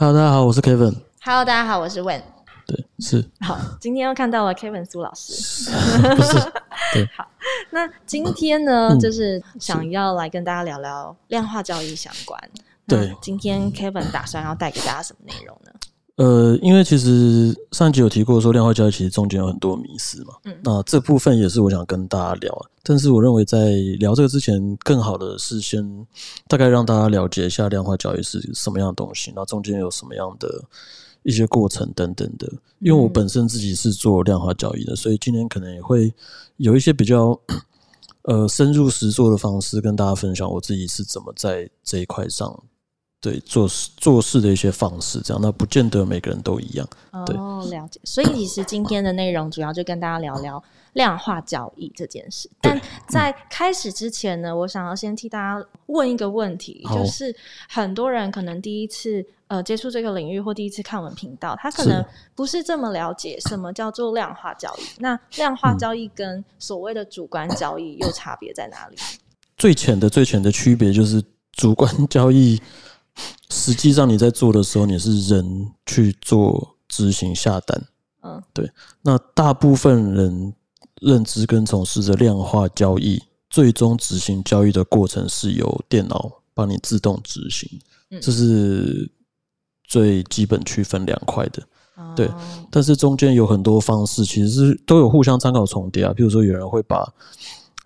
Hello，大家好，我是 Kevin。Hello，大家好，我是 Wen。对，是 好，今天又看到了 Kevin 苏老师。不是？对，那今天呢，嗯就是想要来跟大家聊聊量化交易相关。对今天 Kevin 打算要带给大家什么内容呢？呃，因为其实上一集有提过说量化交易其实中间有很多迷思嘛，嗯那这部分也是我想跟大家聊啊。但是我认为在聊这个之前，更好的是先大概让大家了解一下量化交易是什么样的东西，那中间有什么样的一些过程等等的。因为我嗯本身自己是做量化交易的，所以今天可能也会有一些比较呃深入实做的方式跟大家分享我自己是怎么在这一块上。对做事做事的一些方式，这样那不见得每个人都一样。对哦，了解。所以其实今天的内容主要就跟大家聊聊量化交易这件事。但在开始之前呢，我想要先替大家问一个问题，就是很多人可能第一次呃接触这个领域或第一次看我们频道，他可能不是这么了解什么叫做量化交易。那量化交易跟所谓的主观交易又差别在哪里？最浅的最浅的区别就是主观交易，实际上你在做的时候，你是人去做执行下单。嗯，对那大部分人认知跟从事着量化交易，最终执行交易的过程是由电脑帮你自动执行，嗯这是最基本区分两块的。对哦但是中间有很多方式，其实是都有互相参考重叠啊。譬如说，有人会把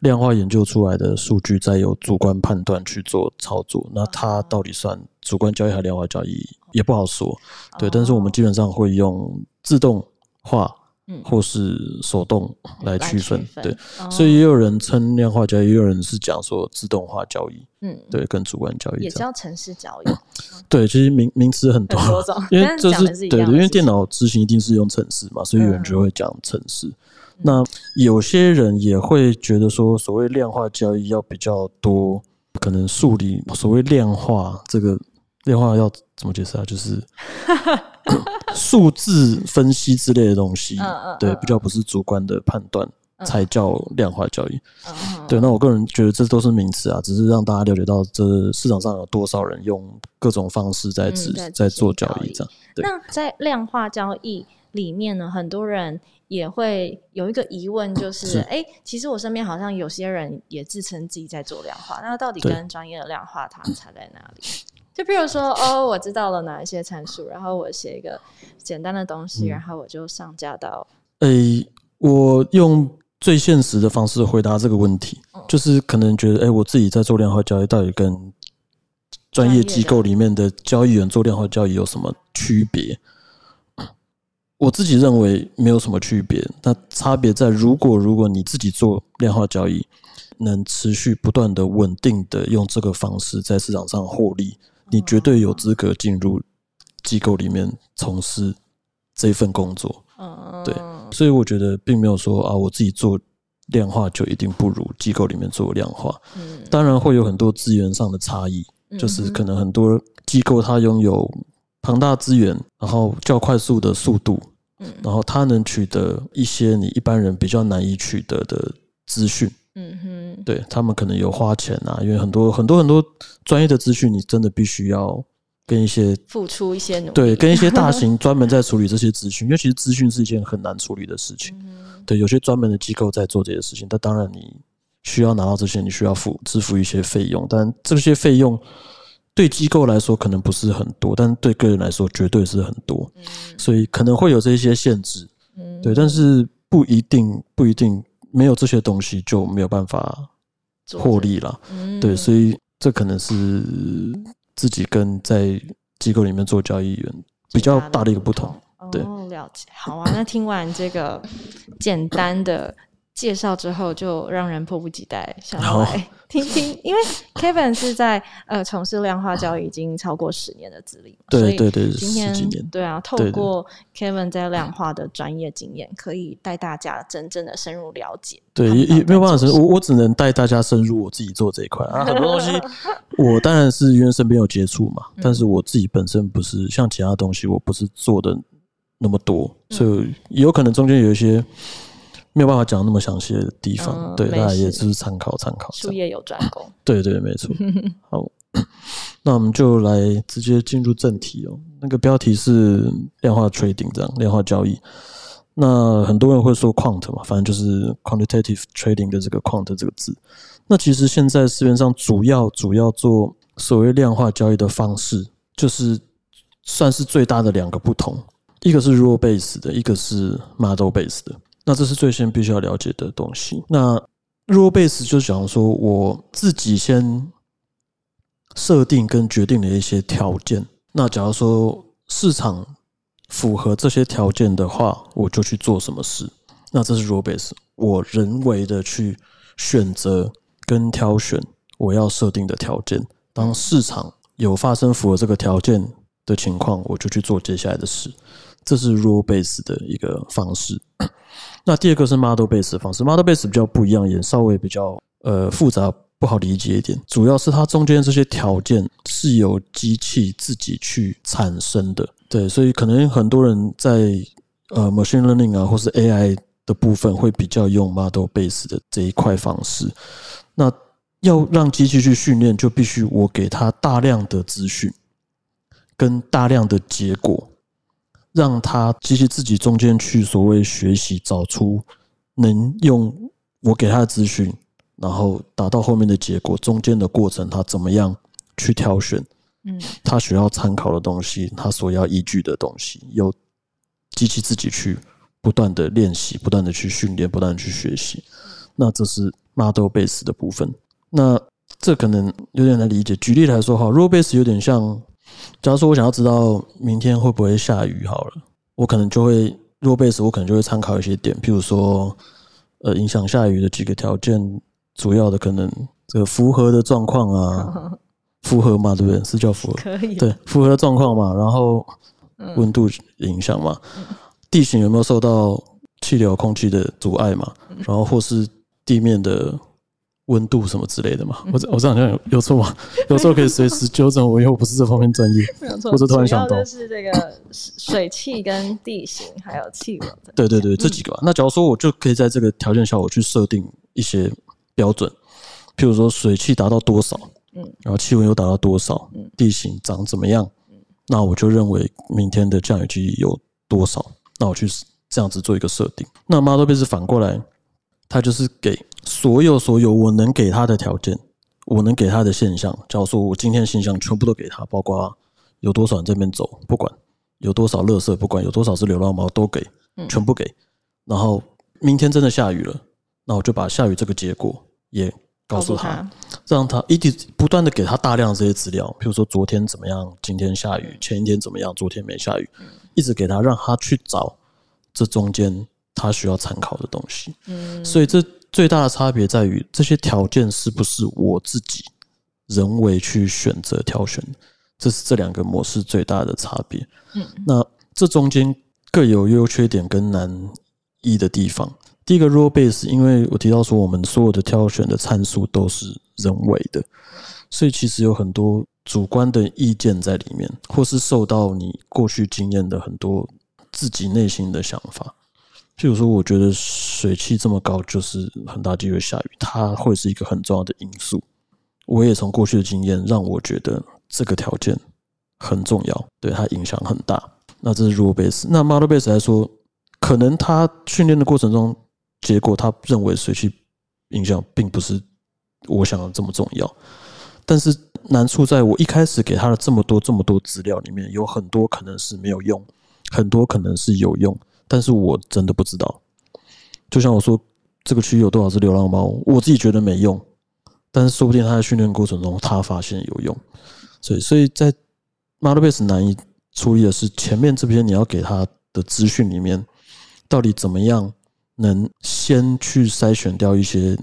量化研究出来的数据，再由主观判断去做操作，那它到底算主观交易还是量化交易，也不好说。对，但是我们基本上会用自动化嗯。或是手动来区分。对，，哦。所以也有人称量化交易，也有人是讲说自动化交易，嗯，对，跟主观交易也。叫城市交易，对，其实名名词很多，很多，因为但这是是对的，因为电脑执行一定是用程式嘛，所以有人嗯。就会讲程式。那有些人也会觉得说，所谓量化交易要比较多，可能数理所谓量化这个量化要怎么解释啊？就是 数字分析之类的东西对嗯，比较不是主观的判断嗯才叫量化交易。嗯对，那我个人觉得这都是名词啊，只是让大家了解到这市场上有多少人用各种方式在在做交易这样。对那在量化交易里面呢，很多人也会有一个疑问，就是是。哎、诶其实我身边好像有些人也自称自己在做量化，那到底跟专业的量化它差在哪里？就比如说，哦，我知道了哪一些参数，然后我写一个简单的东西，嗯。然后我就上架到，诶、我用最现实的方式回答这个问题，嗯。就是可能觉得，诶、我自己在做量化交易，到底跟专业机构里面的交易员做量化交易有什么区别？我自己认为没有什么区别，那差别在如果如果你自己做量化交易，能持续不断的稳定的用这个方式在市场上获利，你绝对有资格进入机构里面从事这份工作。嗯，对所以我觉得并没有说啊，我自己做量化就一定不如机构里面做量化。嗯，当然会有很多资源上的差异，就是可能很多机构它拥有庞大资源，然后较快速的速度，嗯然后他能取得一些你一般人比较难以取得的资讯。嗯哼，对他们可能有花钱啊，因为很多很多很多专业的资讯，你真的必须要跟一些付出一些努力，对跟一些大型专门在处理这些资讯，因为其实资讯是一件很难处理的事情。嗯对，有些专门的机构在做这些事情，但当然你需要拿到这些，你需要付支付一些费用，但这些费用对机构来说可能不是很多，但对个人来说绝对是很多，嗯所以可能会有这些限制。嗯对，但是不一定不一定没有这些东西就没有办法做获利了。嗯对，所以这可能是自己跟在机构里面做交易员比较大的一个不同。对哦，了解。好啊，那听完这个简单的介绍之后，就让人迫不及待想来 听听，因为 Kevin 是在呃从事量化交易已经超过十年的资历对对对，今天十几年。对啊，透过 Kevin 在量化的专业经验，可以带大家真正的深入了解。对，也也没有办法我我只能带大家深入我自己做这一块啊。很多东西我当然是因为身边有接触嘛，嗯但是我自己本身不是像其他东西，我不是做的那么多，嗯所以有可能中间有一些没有办法讲那么详细的地方。对，大家也只是参考参考。术业有专攻。对对，没错。好，那我们就来直接进入正题哦。那个标题是量化 trading 这样，量化交易。那很多人会说 quant 嘛，反正就是 quantitative trading 的这个 quant 这个字。那其实现在市面上主要主要做所谓量化交易的方式，就是算是最大的两个不同，一个是 rule base 的，一个是 model base 的。那这是最先必须要了解的东西。那 rule base 就讲说我自己先设定跟决定的一些条件。那假如说市场符合这些条件的话，我就去做什么事。那这是 rule base，我人为的去选择跟挑选我要设定的条件。当市场有发生符合这个条件的情况，我就去做接下来的事。这是 rule base 的一个方式。那第二个是 model base 的方式，model base 比较不一样，也稍微比较呃复杂，不好理解一点。主要是它中间这些条件是由机器自己去产生的，对，所以可能很多人在呃 machine learning 啊，或是 AI 的部分会比较用 model base 的这一块方式。那要让机器去训练，就必须我给它大量的资讯跟大量的结果。让他机器自己中间去所谓学习，找出能用我给他的资讯，然后达到后面的结果。中间的过程，他怎么样去挑选？嗯，他需要参考的东西，他所要依据的东西，由机器自己去不断的练习，不断的去训练，不断的去学习。那这是 model base 的部分。那这可能有点难理解。举例来说，哈，rule base 有点像。假如说我想要知道明天会不会下雨，好了，我可能就会弱贝斯，我可能就会参考一些点，譬如说，呃，影响下雨的几个条件，主要的可能这个符合的状况啊，符合嘛，对不对？是叫符合，可以，对，符合的状况嘛，然后温度影响嘛，地形有没有受到气流、空气的阻碍嘛，然后或是地面的。温度什么之类的嘛？我我这好像有有错吗？有时候可以随时纠正我，因为我不是这方面专业。没有错，我是突然想到就是这个水 汽跟地形还有气温。对对对，这几个吧。那假如说我就可以在这个条件下，我去设定一些标准，譬如说水汽达到多少，嗯，然后气温又达到多少，嗯，地形长怎么样，嗯，那我就认为明天的降雨几率有多少，那我去这样子做一个设定。那 model base 反过来。它就是给所有所有我能给他的条件，我能给他的现象。假如说我今天现象全部都给他，包括有多少人这边走，不管有多少垃圾，不管有多少只流浪猫，都给，全部给。然后明天真的下雨了，那我就把下雨这个结果也告诉他，让他一直不断的给他大量这些资料，比如说昨天怎么样，今天下雨，前一天怎么样，昨天没下雨，一直给他，让他去找这中间。他需要参考的东西，嗯，所以这最大的差别在于这些条件是不是我自己人为去选择挑选，这是这两个模式最大的差别。嗯，那这中间各有优缺点跟难易的地方。第一个 rule base，因为我提到说我们所有的挑选的参数都是人为的，所以其实有很多主观的意见在里面，或是受到你过去经验的很多自己内心的想法。譬如说，我觉得水汽这么高，就是很大机会下雨，它会是一个很重要的因素。我也从过去的经验让我觉得这个条件很重要，对它影响很大。那这是 rule base。那 model base 来说，可能他训练的过程中，结果他认为水汽影响并不是我想的这么重要。但是难处在我一开始给他的这么多这么多资料里面，有很多可能是没有用，很多可能是有用。但是我真的不知道，就像我说，这个区域有多少只流浪猫，我自己觉得没用，但是说不定他在训练过程中他发现有用，所以所以在 model base 难以处理的是前面这边你要给他的资讯里面，到底怎么样能先去筛选掉一些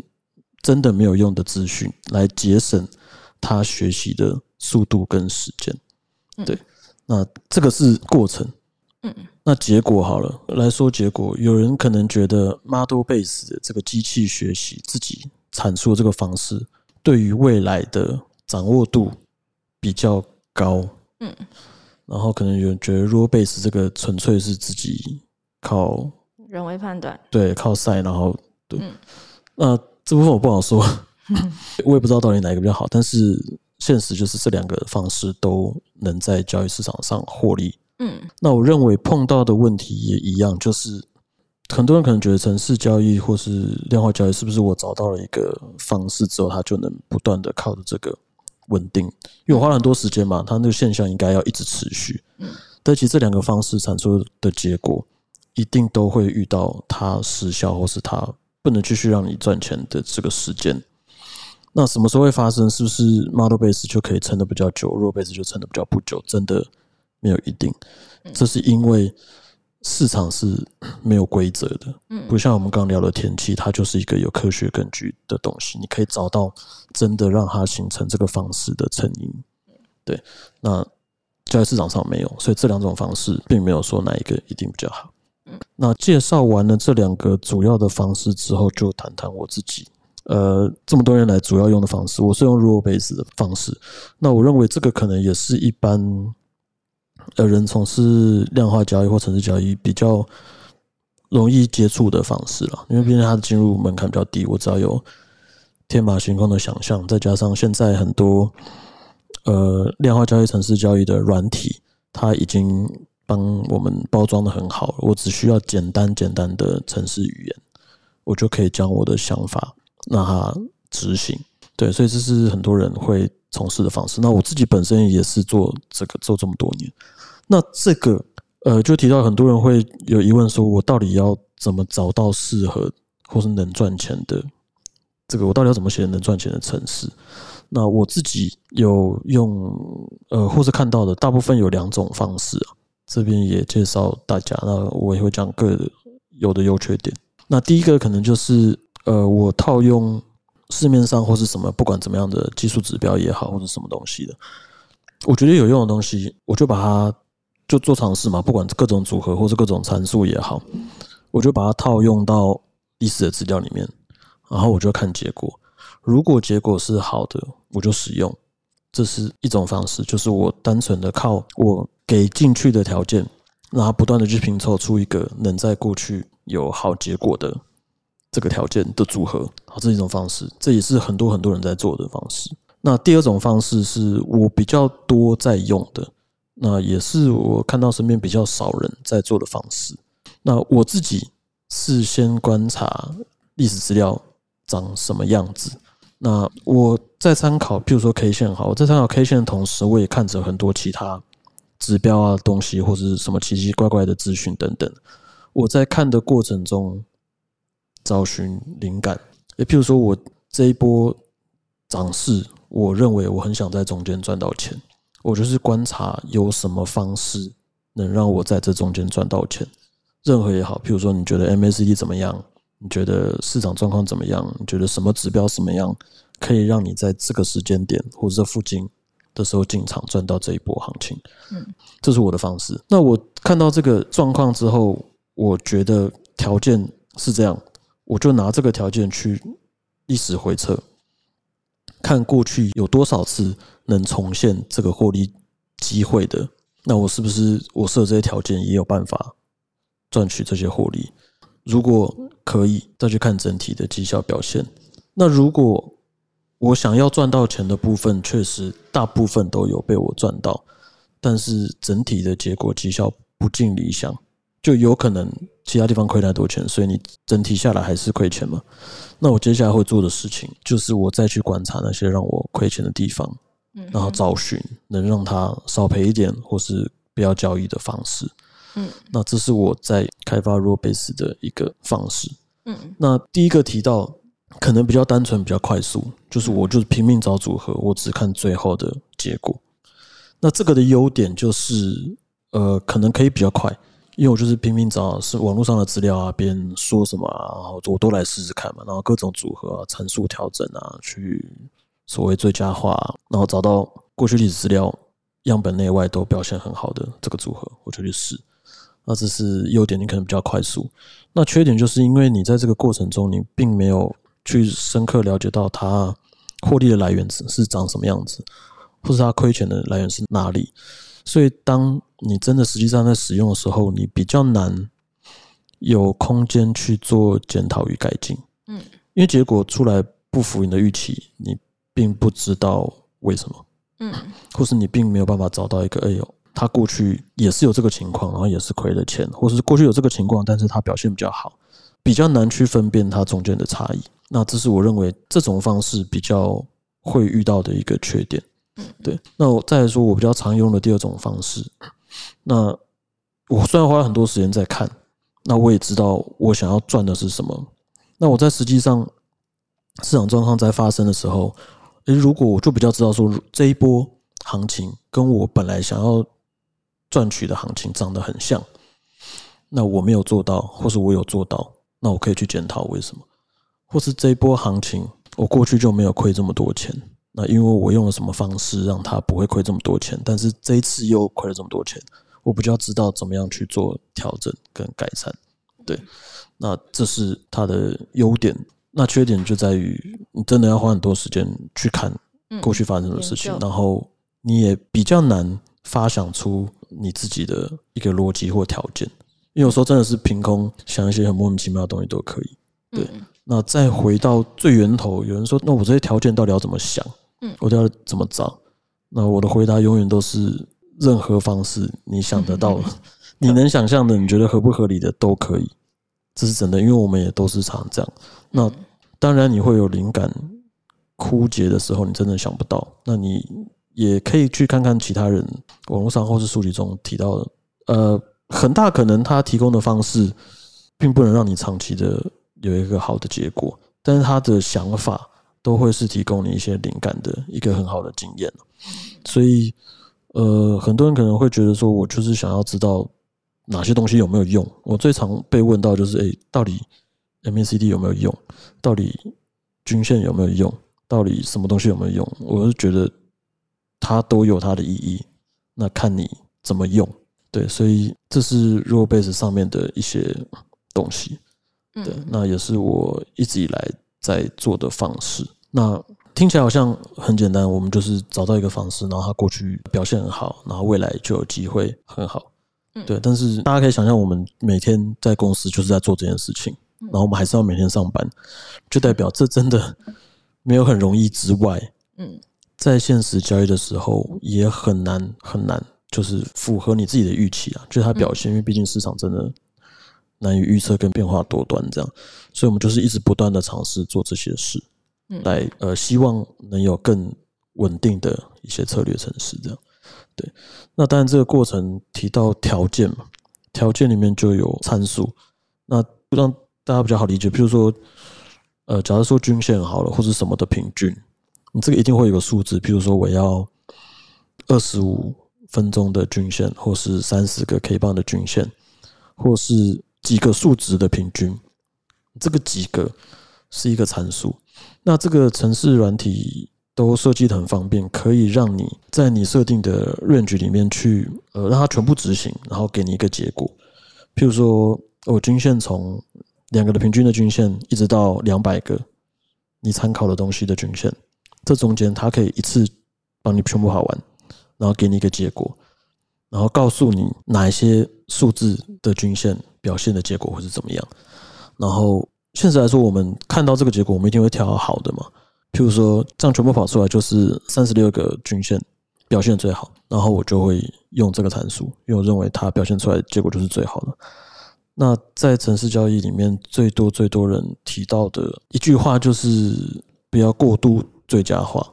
真的没有用的资讯，来节省他学习的速度跟时间。对，那这个是过程。嗯，那结果好了来说，结果有人可能觉得 model base 的这个机器学习自己阐述的这个方式，对于未来的掌握度比较高。嗯，然后可能有人觉得 rule base 这个纯粹是自己靠人为判断，对，靠赛，然后对。那这部分我不好说，我也不知道到底哪一个比较好。但是现实就是这两个方式都能在交易市场上获利。嗯那我认为碰到的问题也一样，就是很多人可能觉得城市交易或是量化交易是不是我找到了一个方式之后，它就能不断的靠着这个稳定？因为我花了很多时间嘛，它那个现象应该要一直持续。嗯，但其实这两个方式产出的结果，一定都会遇到它失效或是它不能继续让你赚钱的这个时间。那什么时候会发生？是不是 model base 就可以撑得比较久，row base 就撑得比较不久？真的没有一定。这是因为市场是 没有规则的，嗯不像我们刚刚聊的天气，它就是一个有科学根据的东西，你可以找到真的让它形成这个方式的成因。对，那交易市场上没有，所以这两种方式并没有说哪一个一定比较好。那介绍完了这两个主要的方式之后，就谈谈我自己。呃，这么多年来主要用的方式，我是用 rule base 的方式。那我认为这个可能也是一般呃人从事量化交易或城市交易比较容易接触的方式了，因为毕竟它的进入门槛比较低，我只要有天马行空的想象，再加上现在很多呃量化交易、城市交易的软体，它已经帮我们包装的很好，我只需要简单简单的城市语言，我就可以将我的想法让它执行。对，所以这是很多人会从事的方式。那我自己本身也是做这个做这么多年。那这个呃，就提到很多人会有疑问，说我到底要怎么找到适合或是能赚钱的这个？我到底要怎么写能赚钱的城市？那我自己有用呃，或是看到的，大部分有两种方式啊。这边也介绍大家，那我也会讲各有的优缺点。那第一个可能就是呃，我套用市面上或是什么，不管怎么样的技术指标也好，或者什么东西的，我觉得有用的东西，我就把它就做尝试嘛，不管各种组合或是各种参数也好，我就把它套用到历史的资料里面，然后我就看结果。如果结果是好的，我就使用，这是一种方式，就是我单纯的靠我给进去的条件，让它不断的去拼凑出一个能在过去有好结果的这个条件的组合，好，这一种方式，这也是很多很多人在做的方式。那第二种方式是我比较多在用的，那也是我看到身边比较少人在做的方式。那我自己事先观察历史资料长什么样子。那我在参考，譬如说 K 线好，我在参考 K 线的同时，我也看着很多其他指标啊东西，或者是什么奇奇怪怪的资讯等等。我在看的过程中找寻灵感，也譬如说我这一波涨势，我认为我很想在中间赚到钱，我就是观察有什么方式能让我在这中间赚到钱，任何也好，譬如说你觉得 MACD 怎么样？你觉得市场状况怎么样？你觉得什么指标什么样，可以让你在这个时间点或者这附近的时候进场赚到这一波行情？嗯，这是我的方式。那我看到这个状况之后，我觉得条件是这样，我就拿这个条件去历史回测，看过去有多少次能重现这个获利机会的。那我是不是我设这些条件也有办法赚取这些获利？如果可以，再去看整体的绩效表现。那如果我想要赚到钱的部分，确实大部分都有被我赚到，但是整体的结果绩效不尽理想，就有可能其他地方亏太多钱，所以你整体下来还是亏钱嘛。那我接下来会做的事情，就是我再去观察那些让我亏钱的地方，嗯然后找寻能让它少赔一点，或是不要交易的方式。嗯那这是我在开发 raw base 的一个方式。嗯那第一个提到可能比较单纯、比较快速，就是我就是拼命找组合，我只看最后的结果。那这个的优点就是，呃，可能可以比较快，因为我就是拼命找是网络上的资料啊，别人说什么啊，然后我都来试试看嘛，然后各种组合啊、参数调整啊，去所谓最佳化，然后找到过去历史资料样本内外都表现很好的这个组合，我就去试。那这是优点，你可能比较快速。那缺点就是因为你在这个过程中，你并没有去深刻了解到它获利的来源是是长什么样子，或是它亏钱的来源是哪里。所以，当你真的实际上在使用的时候，你比较难有空间去做检讨与改进。嗯，因为结果出来不符你的预期，你并不知道为什么。嗯或是你并没有办法找到一个，哎呦，他过去也是有这个情况，然后也是亏了钱，或者是过去有这个情况，但是他表现比较好，比较难去分辨它中间的差异。那这是我认为这种方式比较会遇到的一个缺点。对。那我再来说，我比较常用的第二种方式，那我虽然花了很多时间在看，那我也知道我想要赚的是什么。那我在实际上市场状况在发生的时候，诶，如果我就比较知道说这一波行情跟我本来想要赚取的行情长得很像，那我没有做到，或是我有做到，那我可以去检讨为什么，或是这一波行情我过去就没有亏这么多钱，那因为我用了什么方式让他不会亏这么多钱，但是这一次又亏了这么多钱，我比较知道怎么样去做调整跟改善，对。那这是它的优点，那缺点就在于你真的要花很多时间去看过去发生的事情，然后你也比较难发想出你自己的一个逻辑或条件，因为有时候真的是凭空想一些很莫名其妙的东西都可以。对，那再回到最源头，有人说，那我这些条件到底要怎么想？嗯，我都要怎么找？那我的回答永远都是任何方式你想得到的，你能想象的，你觉得合不合理的都可以。这是真的，因为我们也都是常这样。那当然，你会有灵感枯竭的时候，你真的想不到。那你也可以去看看其他人网络上或是书籍中提到的。呃，很大可能他提供的方式，并不能让你长期的有一个好的结果，但是他的想法都会是提供你一些灵感的一个很好的经验。所以，呃，很多人可能会觉得说，我就是想要知道。哪些东西有没有用？我最常被问到就是：哎，到底 MACD 有没有用？到底均线有没有用？到底什么东西有没有用？我是觉得它都有它的意义，那看你怎么用。对，所以这是 o base 上面的一些东西。对，那也是我一直以来在做的方式。那听起来好像很简单，我们就是找到一个方式，然后他过去表现很好，然后未来就有机会很好。嗯。对，但是大家可以想象，我们每天在公司就是在做这件事情，然后我们还是要每天上班，就代表这真的没有很容易之外，嗯，在现实交易的时候也很难很难，就是符合你自己的预期啊，就是它表现，因为毕竟市场真的难以预测跟变化多端这样，所以我们就是一直不断的尝试做这些事，来呃，希望能有更稳定的一些策略城市这样。对，那当然这个过程提到条件嘛，条件里面就有参数，那让大家比较好理解。比如说，呃，假如说均线好了，或者什么的平均，你这个一定会有个数字。比如说，我要二十五分钟的均线，或是三十个 K 棒的均线，或是几个数值的平均，这个几个是一个参数。那这个城市软体。都设计的很方便，可以让你在你设定的 range 里面去，呃，让它全部执行，然后给你一个结果。譬如说，我均线从两个的平均的均线，一直到两百个你参考的东西的均线，这中间它可以一次帮你全部跑完，然后给你一个结果，然后告诉你哪一些数字的均线表现的结果会是怎么样。然后现实来说，我们看到这个结果，我们一定会挑好的嘛。譬如说，这样全部跑出来就是三十六个均线表现最好，然后我就会用这个参数，因为我认为它表现出来结果就是最好的。那在城市交易里面，最多最多人提到的一句话就是不要过度最佳化。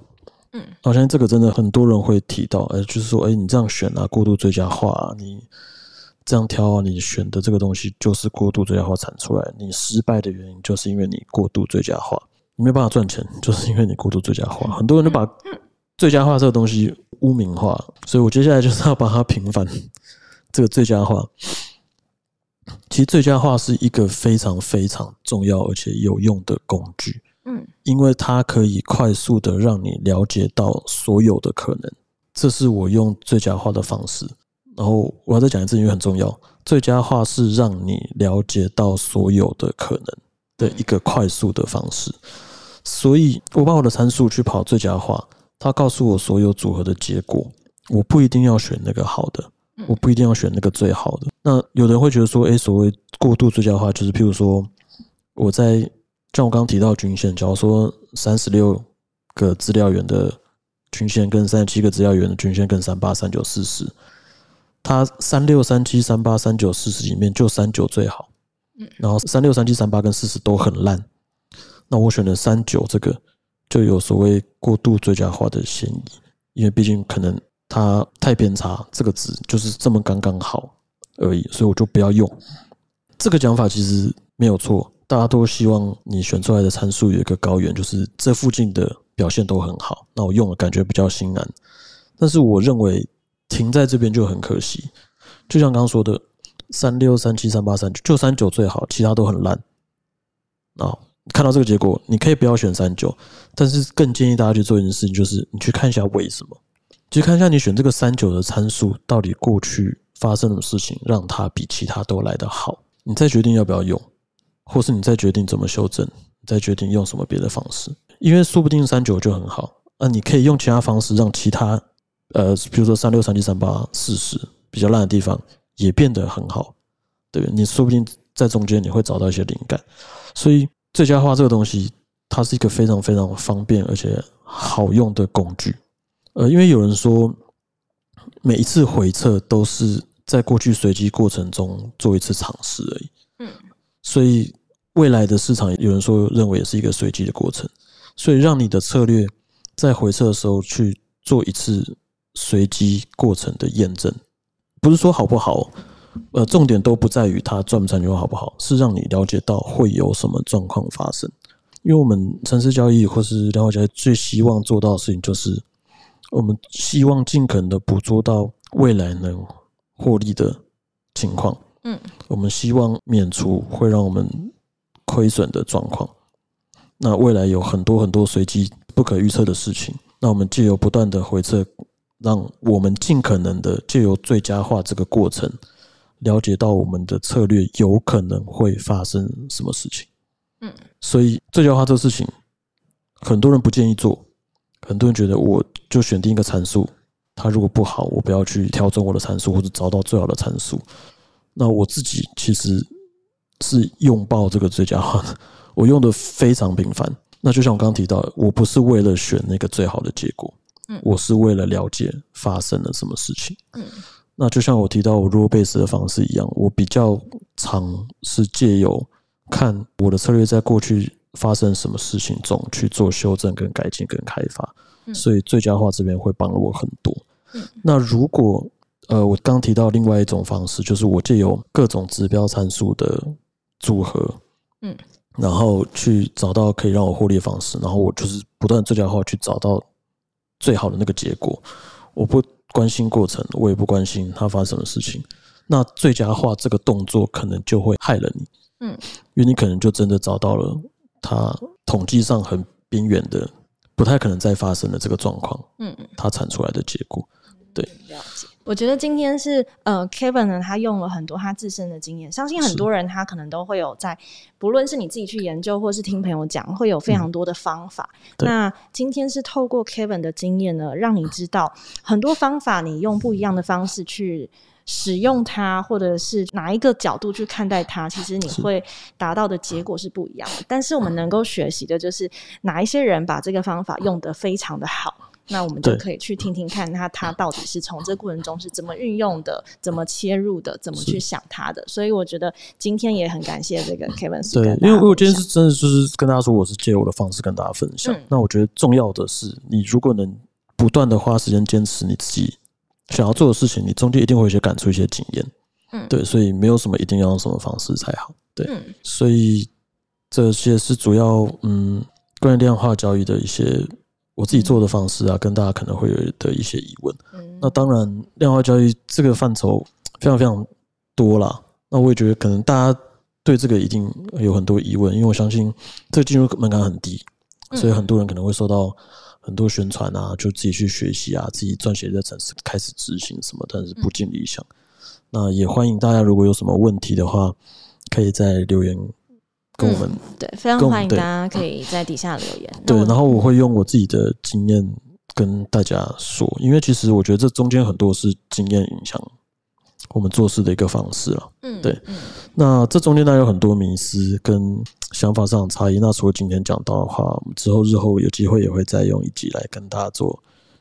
嗯，好像这个真的很多人会提到，哎，就是说，哎，你这样选啊，过度最佳化，你这样挑啊，你选的这个东西就是过度最佳化产出来，你失败的原因就是因为你过度最佳化。你没办法赚钱，就是因为你过度最佳化。很多人都把最佳化这个东西污名化，所以我接下来就是要把它平反。这个最佳化，其实最佳化是一个非常非常重要而且有用的工具。嗯，因为它可以快速的让你了解到所有的可能。这是我用最佳化的方式。然后我要再讲一次，因为很重要。最佳化是让你了解到所有的可能的一个快速的方式。所以，我把我的参数去跑最佳化，它告诉我所有组合的结果。我不一定要选那个好的，我不一定要选那个最好的。那有人会觉得说，哎，所谓过度最佳化，就是譬如说，我在像我刚刚提到均线，假如说三十六个资料源的均线跟三十七个资料源的均线跟三八三九四十，它三六、三七、三八、三九、四十里面就三九最好，嗯然后三六、三七、三八跟四十都很烂，那我选的三九这个就有所谓过度最佳化的嫌疑，因为毕竟可能它太偏差，这个值就是这么刚刚好而已，所以我就不要用。这个讲法其实没有错，大家都希望你选出来的参数有一个高原，就是这附近的表现都很好，那我用了感觉比较心安。但是我认为停在这边就很可惜，就像刚刚说的，三六、三七、三八、三九，就三九最好，其他都很烂。啊，看到这个结果，你可以不要选三九，但是更建议大家去做一件事情，就是你去看一下为什么，去看一下你选这个三九的参数到底过去发生的事情，让它比其他都来得好，你再决定要不要用，或是你再决定怎么修正，再决定用什么别的方式，因为说不定三九就很好，那你可以用其他方式让其他，呃，比如说三六、三七、三八、四十比较烂的地方也变得很好，对不对？你说不定在中间你会找到一些灵感，所以最佳化这个东西，它是一个非常非常方便而且好用的工具。呃，因为有人说，每一次回测都是在过去随机过程中做一次尝试而已。嗯，所以未来的市场，有人说认为也是一个随机的过程，所以让你的策略在回测的时候去做一次随机过程的验证，不是说好不好，呃，重点都不在于它赚不赚钱好不好，是让你了解到会有什么状况发生。因为我们城市交易或是量化交易最希望做到的事情，就是我们希望尽可能的捕捉到未来能获利的情况。嗯，我们希望免除会让我们亏损的状况。那未来有很多很多随机不可预测的事情，那我们借由不断的回测，让我们尽可能的借由最佳化这个过程，了解到我们的策略有可能会发生什么事情。嗯，所以最佳化这个事情，很多人不建议做，很多人觉得我就选定一个参数，它如果不好，我不要去调整我的参数或者找到最好的参数。那我自己其实是拥抱这个最佳化的，我用的非常频繁。那就像我刚刚提到的，我不是为了选那个最好的结果，嗯。我是为了了解发生了什么事情。嗯。那就像我提到我 rule base 的方式一样，我比较常是借由看我的策略在过去发生什么事情中去做修正、跟改进、跟开发，嗯。所以最佳化这边会帮了我很多。嗯。那如果呃，我刚提到另外一种方式，就是我借由各种指标参数的组合，嗯，然后去找到可以让我获利的方式，然后我就是不断最佳化去找到最好的那个结果。我不关心过程，我也不关心它发生什么事情。那最佳化这个动作可能就会害了你，嗯，因为你可能就真的找到了它统计上很边缘的、不太可能再发生的这个状况，嗯嗯。它产出来的结果。了解，我觉得今天是呃，Kevin 呢，他用了很多他自身的经验，相信很多人他可能都会有在，不论是你自己去研究，或是听朋友讲，会有非常多的方法。对那今天是透过 Kevin 的经验呢，让你知道很多方法，你用不一样的方式去。使用它，或者是哪一个角度去看待它，其实你会达到的结果是不一样的。但是我们能够学习的就是哪一些人把这个方法用得非常的好，那我们就可以去听听看，他他到底是从这过程中是怎么运用的，怎么切入的，怎么去想他的。所以我觉得今天也很感谢这个 Kevin 是对因为我今天是真的就是跟大家说，我是借我的方式跟大家分享。嗯那我觉得重要的是，你如果能不断的花时间坚持你自己想要做的事情，你中间一定会有一些感触、一些经验。嗯对，所以没有什么一定要用什么方式才好。对，嗯所以这些是主要嗯关于量化交易的一些我自己做的方式啊，跟大家可能会有的一些疑问。嗯那当然，量化交易这个范畴非常非常多啦。那我也觉得可能大家对这个一定有很多疑问，因为我相信这个进入门槛很低，所以很多人可能会受到很多宣传啊，就自己去学习啊，自己撰写这程式开始执行什么，但是不尽理想。那也欢迎大家如果有什么问题的话，可以在留言跟我们对，非常欢迎大家可以在底下留言。对，然后我会用我自己的经验跟大家说，因为其实我觉得这中间很多是经验影响我们做事的一个方式了。嗯对嗯那这中间当然有很多迷思跟想法上的差异。那除了今天讲到的话，我们之后日后有机会也会再用一集来跟大家做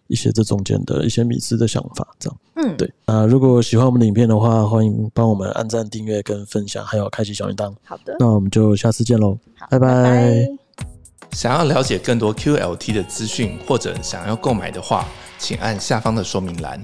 一些这中间的一些迷思的想法，这样。嗯，对，那如果喜欢我们的影片的话，欢迎帮我们按赞、订阅跟分享，还有开启小铃铛。好的，那我们就下次见喽，拜拜想要了解更多 QLT 的资讯或者想要购买的话，请按下方的说明栏。